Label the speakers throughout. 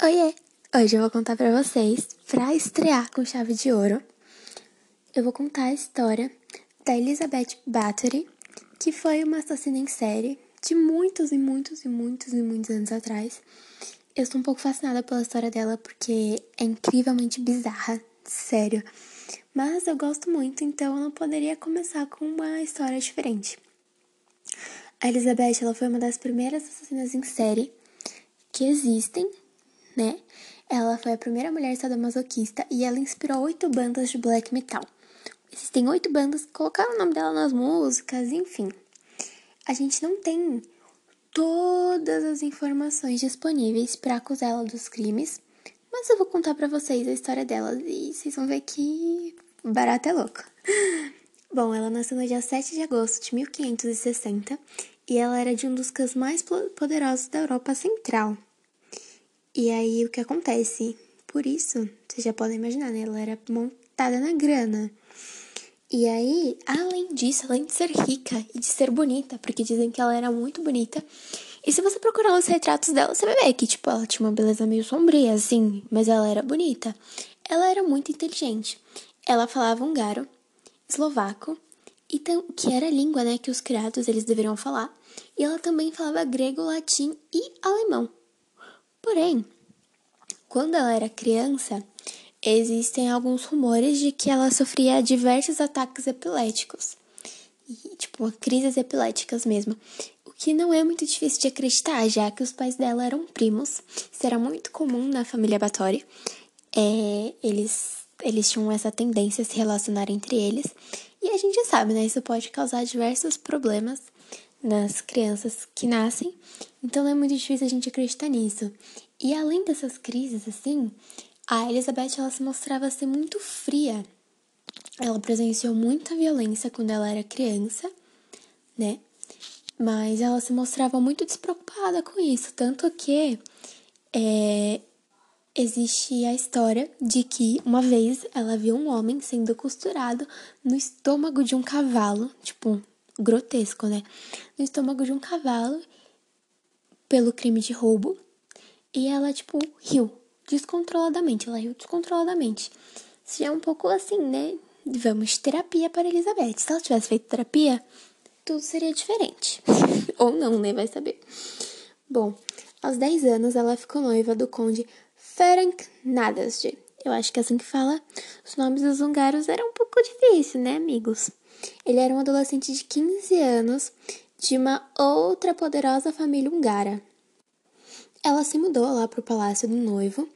Speaker 1: Oiê! Hoje eu vou contar para vocês, para estrear com chave de ouro, eu vou contar a história da Elizabeth Bathory, que foi uma assassina em série de muitos e muitos e muitos e muitos anos atrás. Eu estou um pouco fascinada pela história dela porque é incrivelmente bizarra, sério. Mas eu gosto muito, então eu não poderia começar com uma história diferente. A Elizabeth ela foi uma das primeiras assassinas em série que existem né? Ela foi a primeira mulher sadomasoquista e ela inspirou oito bandas de black metal. Existem oito bandas, colocaram o nome dela nas músicas, enfim. A gente não tem todas as informações disponíveis para acusar ela dos crimes, mas eu vou contar para vocês a história dela e vocês vão ver que barata é louca. Bom, ela nasceu no dia 7 de agosto de 1560 e ela era de um dos clãs mais poderosos da Europa Central. E aí o que acontece? Por isso, vocês já podem imaginar, né? Ela era montada na grana. E aí, além disso, além de ser rica e de ser bonita, porque dizem que ela era muito bonita. E se você procurar os retratos dela, você vai ver que, tipo, ela tinha uma beleza meio sombria, assim, mas ela era bonita. Ela era muito inteligente. Ela falava húngaro, eslovaco, e que era a língua, né, que os criados eles deveriam falar. E ela também falava grego, latim e alemão. Porém, quando ela era criança, existem alguns rumores de que ela sofria diversos ataques epiléticos. E, tipo, crises epiléticas mesmo. O que não é muito difícil de acreditar, já que os pais dela eram primos. Isso era muito comum na família Batori. É, eles, eles tinham essa tendência a se relacionar entre eles. E a gente sabe, né? Isso pode causar diversos problemas nas crianças que nascem, então é muito difícil a gente acreditar nisso. E além dessas crises, assim, a Elizabeth ela se mostrava ser muito fria. Ela presenciou muita violência quando ela era criança, né? Mas ela se mostrava muito despreocupada com isso, tanto que é, existe a história de que uma vez ela viu um homem sendo costurado no estômago de um cavalo, tipo, grotesco, né? No estômago de um cavalo pelo crime de roubo. E ela, tipo, riu descontroladamente. Ela riu descontroladamente. Já é um pouco assim, né? Vamos terapia para Elizabeth. Se ela tivesse feito terapia, tudo seria diferente. Ou não, né? Vai saber. Bom, aos 10 anos ela ficou noiva do conde Ferenc Nadasdy. Eu acho que é assim que fala. Os nomes dos húngaros eram um pouco difíceis, né, amigos? Ele era um adolescente de 15 anos de uma outra poderosa família húngara. Ela se mudou lá para o palácio do noivo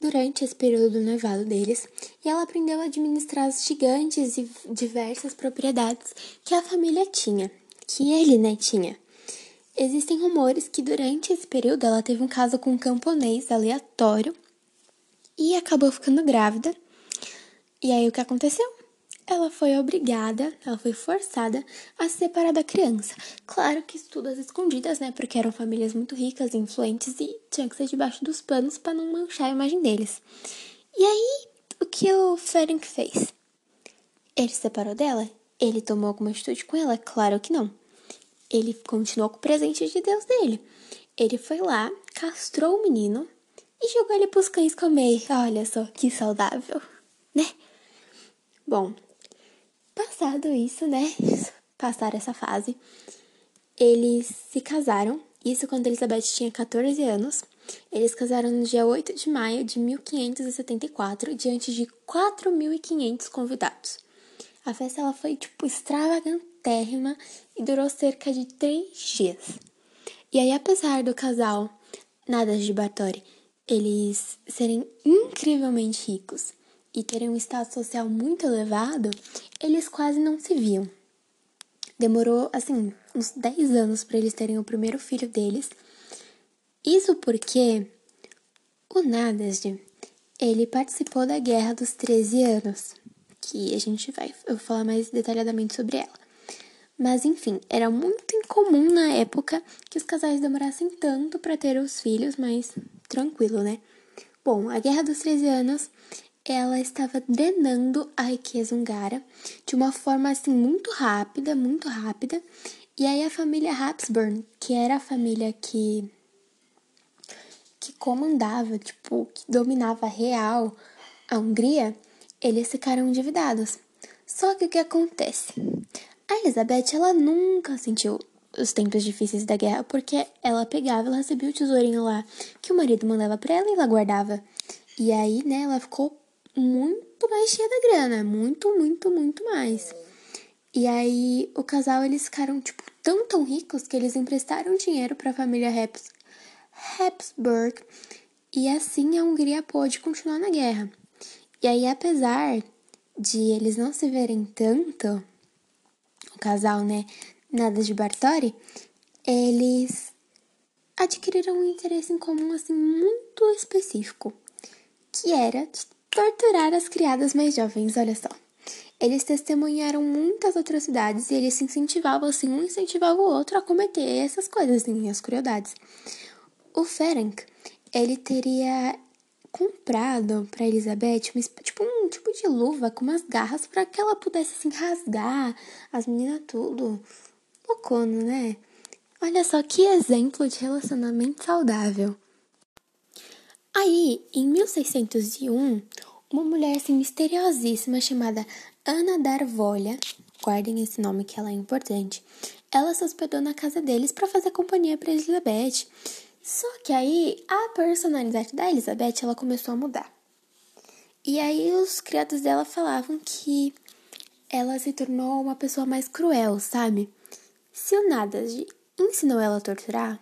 Speaker 1: durante esse período do noivado deles e ela aprendeu a administrar as gigantes e diversas propriedades que a família tinha, que ele, né, tinha. Existem rumores que durante esse período ela teve um caso com um camponês aleatório e acabou ficando grávida. E aí o que aconteceu? Ela foi obrigada, ela foi forçada a se separar da criança. Claro que tudo às escondidas, né? Porque eram famílias muito ricas influentes e tinha que ser debaixo dos panos para não manchar a imagem deles. E aí, o que o Ferenc fez? Ele se separou dela? Ele tomou alguma atitude com ela? Claro que não. Ele continuou com o presente de Deus dele. Ele foi lá, castrou o menino e jogou ele pros cães comer. Olha só que saudável, né? Bom, Passado isso, né? Passar essa fase, eles se casaram. Isso quando Elizabeth tinha 14 anos. Eles casaram no dia 8 de maio de 1574, diante de 4.500 convidados. A festa ela foi tipo extravagantérrima e durou cerca de três dias. E aí, apesar do casal nada de Bartori, eles serem incrivelmente ricos e terem um status social muito elevado, eles quase não se viam. Demorou, assim, uns 10 anos para eles terem o primeiro filho deles. Isso porque o Nadasd, ele participou da Guerra dos 13 Anos, que a gente vai eu falar mais detalhadamente sobre ela. Mas enfim, era muito incomum na época que os casais demorassem tanto para ter os filhos, mas tranquilo, né? Bom, a Guerra dos 13 Anos ela estava drenando a riqueza húngara de uma forma assim muito rápida, muito rápida. E aí a família Habsburg, que era a família que que comandava, tipo, que dominava real a Hungria, eles ficaram endividados. Só que o que acontece? A Elizabeth, ela nunca sentiu os tempos difíceis da guerra, porque ela pegava, ela recebia o tesourinho lá que o marido mandava para ela e ela guardava. E aí, né, ela ficou muito mais cheia da grana, muito, muito, muito mais. E aí, o casal, eles ficaram, tipo, tão, tão ricos que eles emprestaram dinheiro para a família Habs Habsburg e assim a Hungria pôde continuar na guerra. E aí, apesar de eles não se verem tanto, o casal, né, nada de Bartori, eles adquiriram um interesse em comum, assim, muito específico, que era torturar as criadas mais jovens, olha só. Eles testemunharam muitas atrocidades e eles se incentivavam, assim, um incentivava o outro a cometer essas coisas, assim, as crueldades. O Ferenc, ele teria comprado para Elizabeth uma, tipo um tipo de luva com umas garras para que ela pudesse assim rasgar as meninas tudo. Loucona, né? Olha só que exemplo de relacionamento saudável. Aí, em 1601, uma mulher assim misteriosíssima chamada Ana Darvolha, guardem esse nome que ela é importante, ela se hospedou na casa deles para fazer companhia para Elizabeth. Só que aí a personalidade da Elizabeth ela começou a mudar. E aí os criados dela falavam que ela se tornou uma pessoa mais cruel, sabe? Se o Nadas ensinou ela a torturar,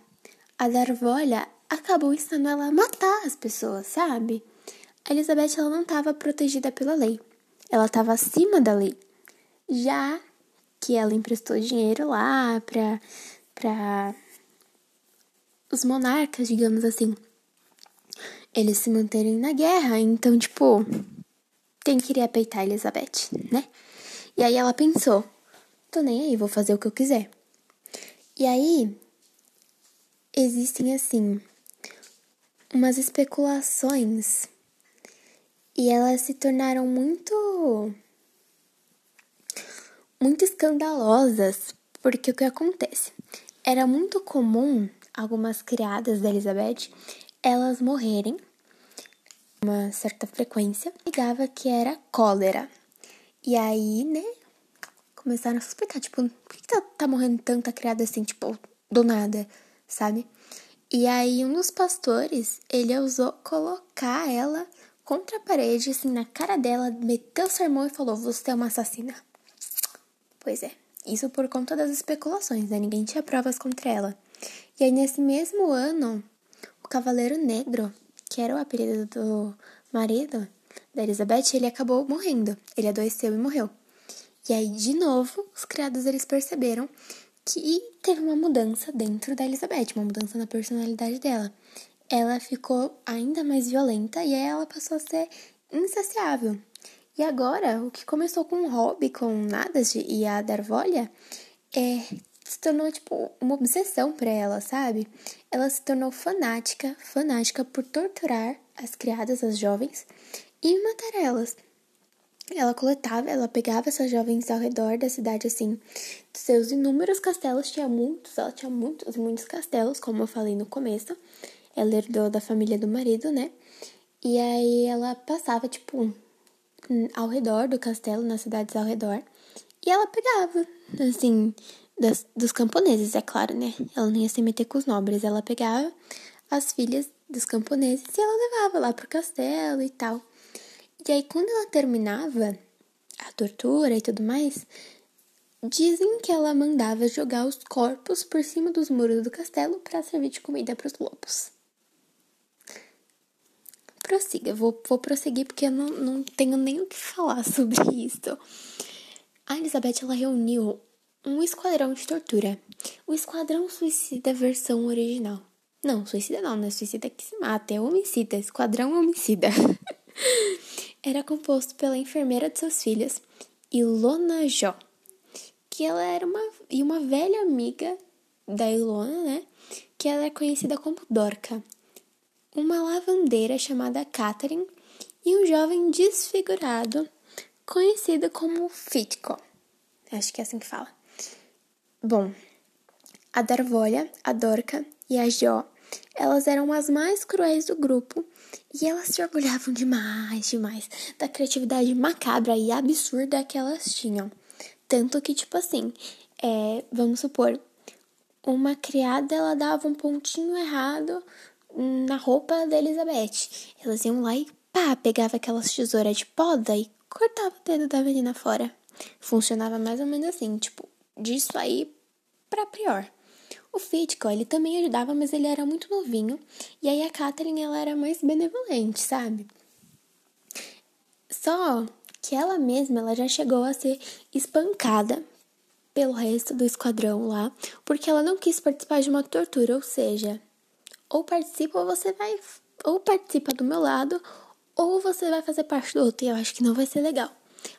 Speaker 1: a Darvolha acabou ensinando ela a matar as pessoas, sabe? A Elizabeth ela não estava protegida pela lei. Ela estava acima da lei. Já que ela emprestou dinheiro lá para para os monarcas, digamos assim, eles se manterem na guerra. Então, tipo, quem queria peitar a Elizabeth, né? E aí ela pensou: tô nem aí, vou fazer o que eu quiser. E aí, existem assim, umas especulações e elas se tornaram muito muito escandalosas, porque o que acontece? Era muito comum algumas criadas da Elizabeth elas morrerem uma certa frequência, ligava que era cólera. E aí, né, começaram a suspeitar, tipo, por que tá, tá morrendo tanta criada assim, tipo, do nada, sabe? E aí um dos pastores, ele ousou colocar ela contra a parede, assim, na cara dela, meteu o sermão e falou, você é uma assassina. Pois é, isso por conta das especulações, né? Ninguém tinha provas contra ela. E aí, nesse mesmo ano, o Cavaleiro Negro, que era o apelido do marido da Elizabeth, ele acabou morrendo. Ele adoeceu e morreu. E aí, de novo, os criados eles perceberam que teve uma mudança dentro da Elizabeth, uma mudança na personalidade dela. Ela ficou ainda mais violenta e aí ela passou a ser insaciável. E agora, o que começou com um hobby com Nadas e a Darvolha é se tornou, tipo, uma obsessão para ela, sabe? Ela se tornou fanática, fanática por torturar as criadas, as jovens, e matar elas. Ela coletava, ela pegava essas jovens ao redor da cidade, assim, seus inúmeros castelos, tinha muitos, ela tinha muitos, muitos castelos, como eu falei no começo. Ela herdou da família do marido, né? E aí ela passava, tipo, ao redor do castelo, nas cidades ao redor, e ela pegava, assim, das, dos camponeses, é claro, né? Ela não ia se meter com os nobres, ela pegava as filhas dos camponeses e ela levava lá pro castelo e tal. E aí, quando ela terminava a tortura e tudo mais, dizem que ela mandava jogar os corpos por cima dos muros do castelo para servir de comida para os lobos. Prossiga, vou, vou prosseguir porque eu não, não tenho nem o que falar sobre isso. A Elizabeth ela reuniu um esquadrão de tortura. O Esquadrão Suicida versão original. Não, suicida não, né? Suicida que se mata, é homicida, esquadrão homicida. era composto pela enfermeira de seus filhos, Ilona Jó, que ela era uma, e uma velha amiga da Ilona, né? Que ela é conhecida como Dorca. Uma lavandeira chamada Catherine e um jovem desfigurado conhecido como Fitco. Acho que é assim que fala. Bom, a Darvolha, a Dorca e a Jó, elas eram as mais cruéis do grupo e elas se orgulhavam demais, demais da criatividade macabra e absurda que elas tinham. Tanto que, tipo assim, é, vamos supor, uma criada ela dava um pontinho errado na roupa da Elizabeth. Elas iam lá e pá, pegava aquelas tesouras de poda e cortava o dedo da menina fora. Funcionava mais ou menos assim, tipo, disso aí pra pior. O Fitco, ele também ajudava, mas ele era muito novinho. E aí a Catherine, ela era mais benevolente, sabe? Só que ela mesma, ela já chegou a ser espancada pelo resto do esquadrão lá, porque ela não quis participar de uma tortura, ou seja, ou participa ou você vai ou participa do meu lado, ou você vai fazer parte do outro. E eu acho que não vai ser legal.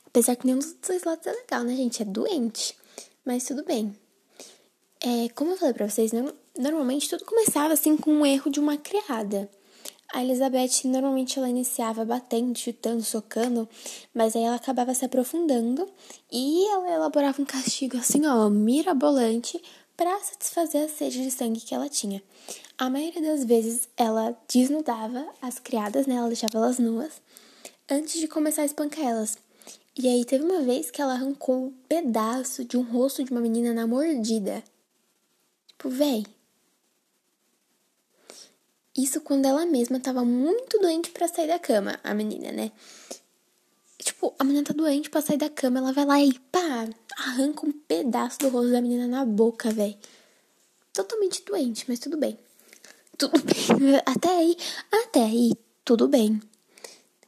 Speaker 1: Apesar que nenhum dos dois lados é legal, né, gente? É doente. Mas tudo bem. É, como eu falei pra vocês, normalmente tudo começava assim com um erro de uma criada. A Elizabeth normalmente ela iniciava batendo, chutando, socando, mas aí ela acabava se aprofundando e ela elaborava um castigo assim, ó, mirabolante para satisfazer a sede de sangue que ela tinha. A maioria das vezes ela desnudava as criadas, né? Ela deixava elas nuas antes de começar a espancar elas. E aí teve uma vez que ela arrancou um pedaço de um rosto de uma menina na mordida. Tipo, véi, isso quando ela mesma tava muito doente para sair da cama, a menina, né? Tipo, a menina tá doente pra sair da cama, ela vai lá e pá, arranca um pedaço do rosto da menina na boca, velho. Totalmente doente, mas tudo bem. Tudo bem. Até aí, até aí, tudo bem.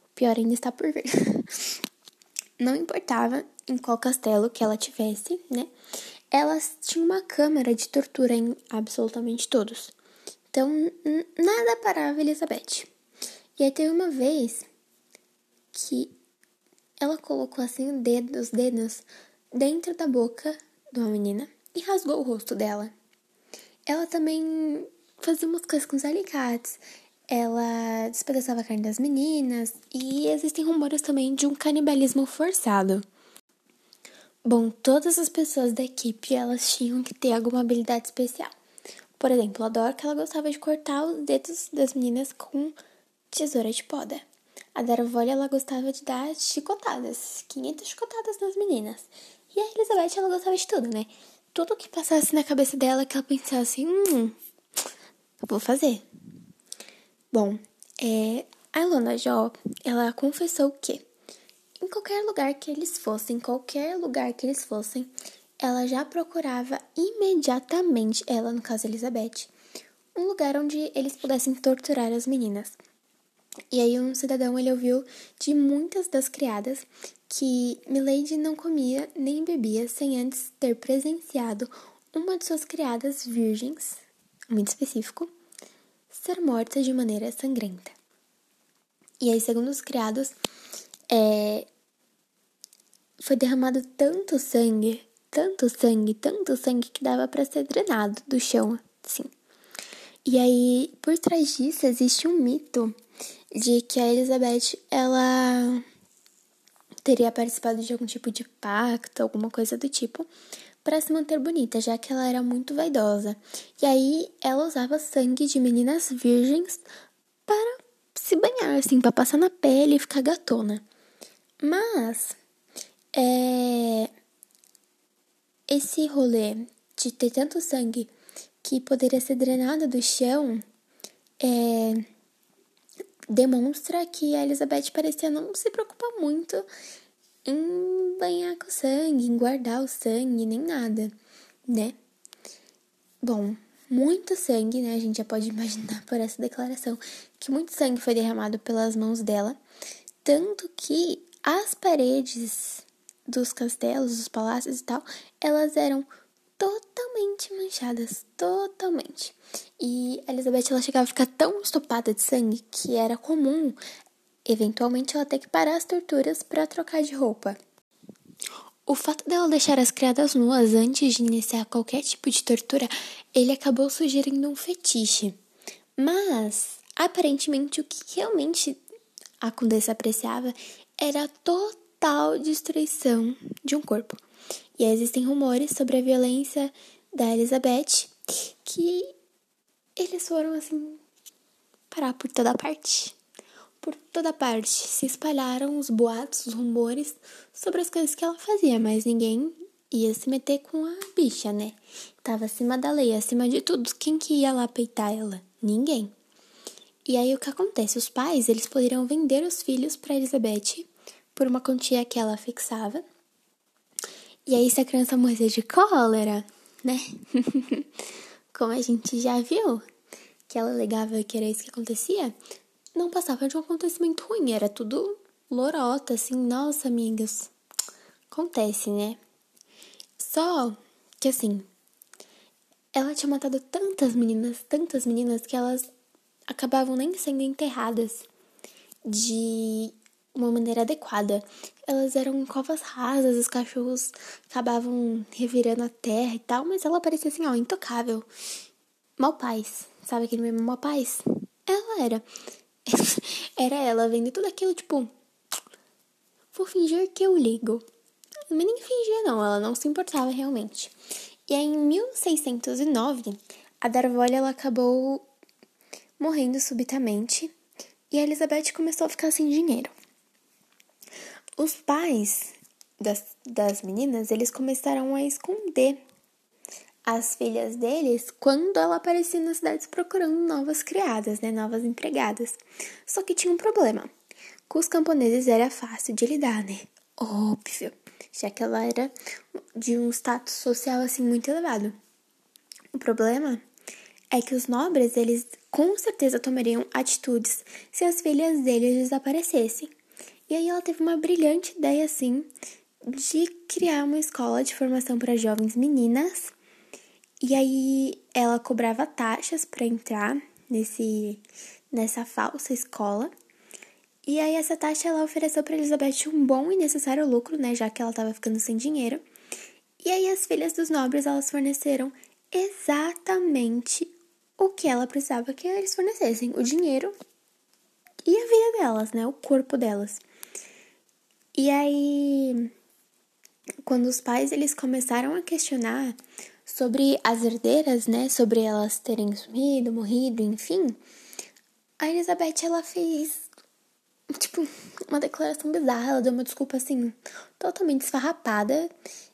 Speaker 1: O pior ainda está por vir. Não importava em qual castelo que ela tivesse, né? Elas tinham uma câmara de tortura em absolutamente todos. Então, nada parava Elizabeth. E aí teve uma vez que ela colocou assim dedo, os dedos dentro da boca de uma menina e rasgou o rosto dela. Ela também fazia umas coisas com os alicates. Ela despedaçava a carne das meninas e existem rumores também de um canibalismo forçado. Bom, todas as pessoas da equipe elas tinham que ter alguma habilidade especial. Por exemplo, a Dora ela gostava de cortar os dedos das meninas com tesoura de poda. A Daravolle ela gostava de dar chicotadas, 500 chicotadas nas meninas. E a Elizabeth ela gostava de tudo, né? Tudo que passasse na cabeça dela que ela pensasse, hum, vou fazer. Bom, é, a Ilona Jó, ela confessou que em qualquer lugar que eles fossem, qualquer lugar que eles fossem, ela já procurava imediatamente, ela no caso Elizabeth, um lugar onde eles pudessem torturar as meninas. E aí um cidadão ele ouviu de muitas das criadas que Milady não comia nem bebia sem antes ter presenciado uma de suas criadas virgens, muito específico, ser morta de maneira sangrenta. E aí, segundo os criados, é, foi derramado tanto sangue tanto sangue, tanto sangue que dava para ser drenado do chão, sim. E aí, por trás disso, existe um mito de que a Elizabeth, ela teria participado de algum tipo de pacto, alguma coisa do tipo, para se manter bonita, já que ela era muito vaidosa. E aí, ela usava sangue de meninas virgens para se banhar, assim, para passar na pele e ficar gatona. Mas, é esse rolê de ter tanto sangue que poderia ser drenado do chão é, demonstra que a Elizabeth parecia não se preocupar muito em banhar com sangue, em guardar o sangue, nem nada, né? Bom, muito sangue, né? A gente já pode imaginar por essa declaração que muito sangue foi derramado pelas mãos dela, tanto que as paredes dos castelos, dos palácios e tal, elas eram totalmente manchadas, totalmente. E a Elizabeth ela chegava a ficar tão estopada de sangue que era comum, eventualmente, ela ter que parar as torturas para trocar de roupa. O fato dela deixar as criadas nuas antes de iniciar qualquer tipo de tortura, ele acabou sugerindo um fetiche. Mas, aparentemente, o que realmente a condessa apreciava era totalmente total destruição de um corpo. E existem rumores sobre a violência da Elizabeth que eles foram assim parar por toda parte. Por toda parte se espalharam os boatos, os rumores sobre as coisas que ela fazia, mas ninguém ia se meter com a bicha, né? Tava acima da lei, acima de tudo. Quem que ia lá peitar ela? Ninguém. E aí o que acontece? Os pais, eles poderiam vender os filhos para Elizabeth por uma quantia que ela fixava. E aí se a criança morrer de cólera, né? Como a gente já viu, que ela alegava que era isso que acontecia, não passava de um acontecimento ruim, era tudo lorota, assim, nossa, amigas. Acontece, né? Só que assim, ela tinha matado tantas meninas, tantas meninas, que elas acabavam nem sendo enterradas de uma maneira adequada. Elas eram covas rasas, os cachorros acabavam revirando a terra e tal, mas ela parecia assim, ó, intocável. Mal paz, sabe aquele mesmo mal paz? Ela era. era ela vendo tudo aquilo, tipo. Vou fingir que eu ligo. Mas nem fingia, não, ela não se importava realmente. E aí, em 1609, a Darvolha ela acabou morrendo subitamente e a Elizabeth começou a ficar sem dinheiro. Os pais das, das meninas, eles começaram a esconder as filhas deles quando ela aparecia nas cidades procurando novas criadas, né, novas empregadas. Só que tinha um problema. Com os camponeses era fácil de lidar, né? Óbvio já que ela era de um status social assim muito elevado. O problema é que os nobres, eles com certeza tomariam atitudes se as filhas deles desaparecessem. E aí ela teve uma brilhante ideia assim de criar uma escola de formação para jovens meninas. E aí ela cobrava taxas para entrar nesse nessa falsa escola. E aí essa taxa ela ofereceu para Elizabeth um bom e necessário lucro, né, já que ela estava ficando sem dinheiro. E aí as filhas dos nobres elas forneceram exatamente o que ela precisava que eles fornecessem, o dinheiro e a vida delas, né, o corpo delas. E aí quando os pais eles começaram a questionar sobre as herdeiras, né, sobre elas terem sumido, morrido, enfim, a Elizabeth ela fez tipo, uma declaração bizarra. Ela deu uma desculpa assim, totalmente esfarrapada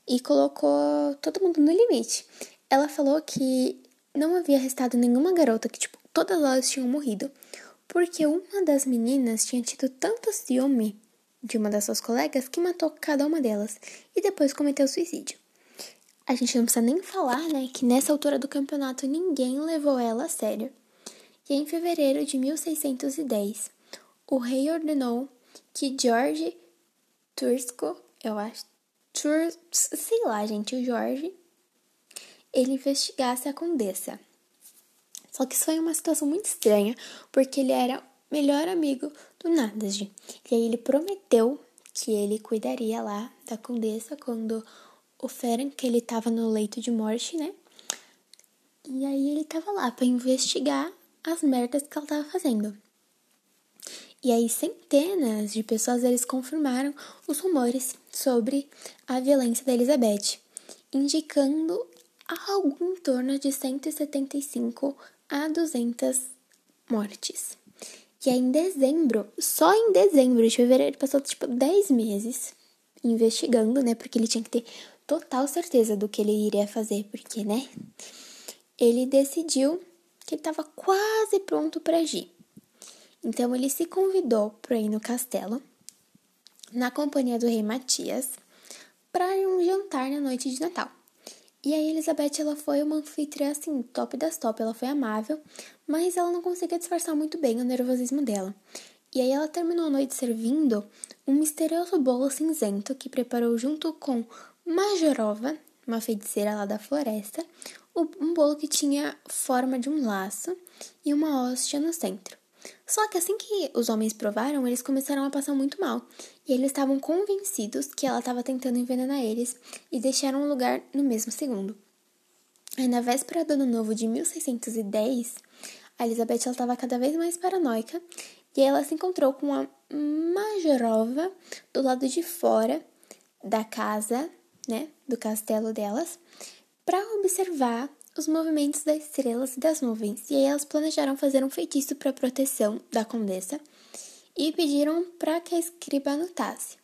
Speaker 1: e colocou todo mundo no limite. Ela falou que não havia restado nenhuma garota, que, tipo, todas elas tinham morrido, porque uma das meninas tinha tido tanto ciúme de uma das suas colegas que matou cada uma delas e depois cometeu suicídio. A gente não precisa nem falar, né, que nessa altura do campeonato ninguém levou ela a sério. E em fevereiro de 1610, o rei ordenou que George Tursco, eu acho, Tur, sei lá, gente, o George, ele investigasse a condessa. Só que isso foi uma situação muito estranha, porque ele era melhor amigo do Nadasd. E aí ele prometeu que ele cuidaria lá da condessa quando o Ferenc, que ele tava no leito de morte, né? E aí ele tava lá para investigar as merdas que ela tava fazendo. E aí centenas de pessoas eles confirmaram os rumores sobre a violência da Elizabeth, indicando algo em torno de 175 a 200 mortes. E aí em dezembro, só em dezembro de fevereiro, ele passou tipo 10 meses investigando, né? Porque ele tinha que ter total certeza do que ele iria fazer, porque, né? Ele decidiu que ele estava quase pronto para agir. Então ele se convidou para ir no castelo, na companhia do rei Matias, para um jantar na noite de Natal. E aí Elizabeth ela foi uma anfitriã assim, top das top, ela foi amável, mas ela não conseguia disfarçar muito bem o nervosismo dela. E aí ela terminou a noite servindo um misterioso bolo cinzento que preparou junto com Majorova, uma feiticeira lá da floresta, um bolo que tinha forma de um laço e uma hóstia no centro. Só que assim que os homens provaram, eles começaram a passar muito mal. E eles estavam convencidos que ela estava tentando envenenar eles e deixaram o lugar no mesmo segundo. Aí, na véspera do ano novo de 1610, a Elizabeth estava cada vez mais paranoica e ela se encontrou com a Majorova do lado de fora da casa, né, do castelo delas, para observar os movimentos das estrelas e das nuvens, e aí elas planejaram fazer um feitiço para proteção da condessa e pediram para que a escriba anotasse.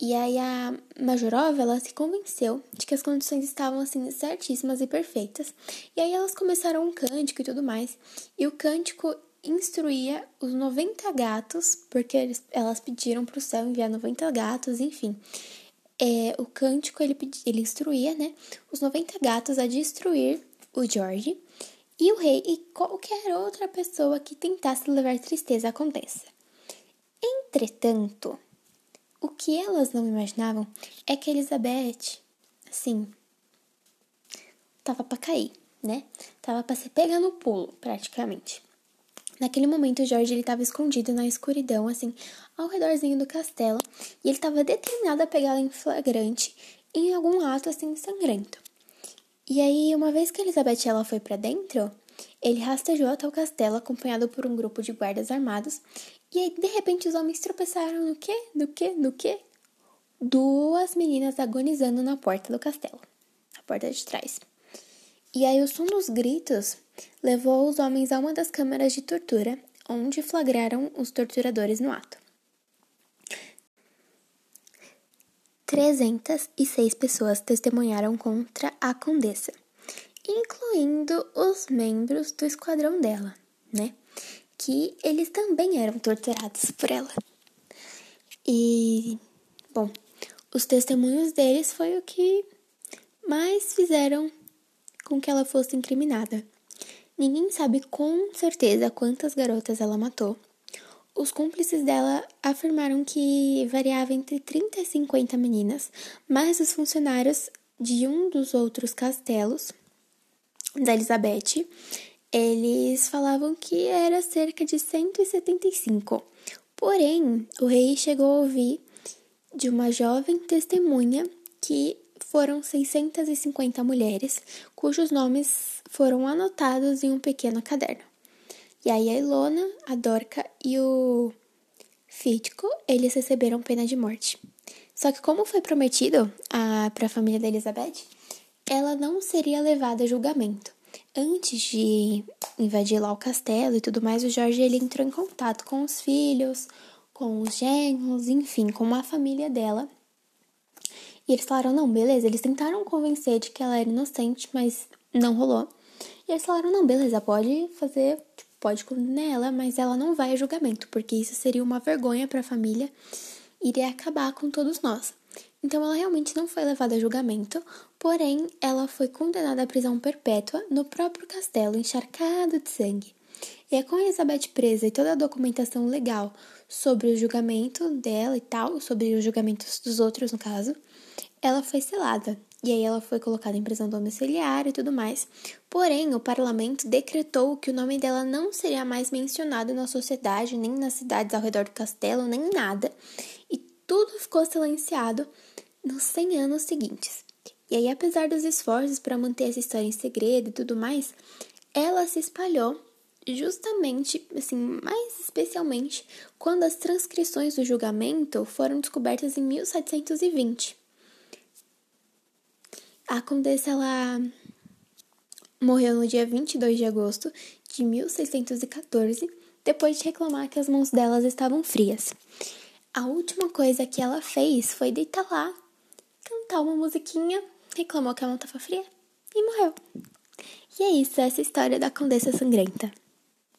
Speaker 1: E aí a Majorova, ela se convenceu de que as condições estavam assim certíssimas e perfeitas. E aí elas começaram um cântico e tudo mais. E o cântico instruía os 90 gatos, porque eles, elas pediram para o céu enviar 90 gatos, enfim. É, o cântico ele, ele instruía, né, os 90 gatos a destruir o George e o rei e qualquer outra pessoa que tentasse levar tristeza à condessa. Entretanto, o que elas não imaginavam é que Elizabeth, assim, tava para cair, né? Tava para se pegar no pulo, praticamente. Naquele momento, o Jorge estava escondido na escuridão, assim, ao redorzinho do castelo, e ele estava determinado a pegá-la em flagrante em algum ato assim sangrento. E aí, uma vez que Elizabeth ela foi para dentro, ele rastejou até o castelo acompanhado por um grupo de guardas armados e aí, de repente, os homens tropeçaram no quê? No quê? No quê? Duas meninas agonizando na porta do castelo, na porta de trás. E aí, o som dos gritos levou os homens a uma das câmaras de tortura, onde flagraram os torturadores no ato. 306 pessoas testemunharam contra a condessa, incluindo os membros do esquadrão dela, né? que eles também eram torturados por ela. E, bom, os testemunhos deles foi o que mais fizeram com que ela fosse incriminada. Ninguém sabe com certeza quantas garotas ela matou. Os cúmplices dela afirmaram que variava entre 30 e 50 meninas, mas os funcionários de um dos outros castelos da Elizabeth eles falavam que era cerca de 175. Porém, o rei chegou a ouvir de uma jovem testemunha que foram 650 mulheres cujos nomes foram anotados em um pequeno caderno. E aí a Ilona, a Dorca e o Fítico, eles receberam pena de morte. Só que como foi prometido para a família da Elizabeth, ela não seria levada a julgamento. Antes de invadir lá o castelo e tudo mais, o Jorge ele entrou em contato com os filhos, com os genros, enfim, com a família dela. E eles falaram: não, beleza. Eles tentaram convencer de que ela era inocente, mas não rolou. E eles falaram: não, beleza, pode fazer, pode condenar ela, mas ela não vai a julgamento, porque isso seria uma vergonha para a família, iria acabar com todos nós. Então ela realmente não foi levada a julgamento, porém ela foi condenada à prisão perpétua no próprio castelo, encharcado de sangue. E é com Elizabeth presa e toda a documentação legal sobre o julgamento dela e tal, sobre os julgamentos dos outros no caso, ela foi selada. E aí ela foi colocada em prisão domiciliar e tudo mais. Porém, o parlamento decretou que o nome dela não seria mais mencionado na sociedade, nem nas cidades ao redor do castelo, nem nada. E tudo ficou silenciado nos 100 anos seguintes. E aí, apesar dos esforços para manter essa história em segredo e tudo mais, ela se espalhou justamente, assim, mais especialmente, quando as transcrições do julgamento foram descobertas em 1720. A condessa ela morreu no dia 22 de agosto de 1614, depois de reclamar que as mãos delas estavam frias. A última coisa que ela fez foi deitar lá cantar uma musiquinha, reclamou que a mão tava fria e morreu. E é isso, essa é história da Condessa Sangrenta.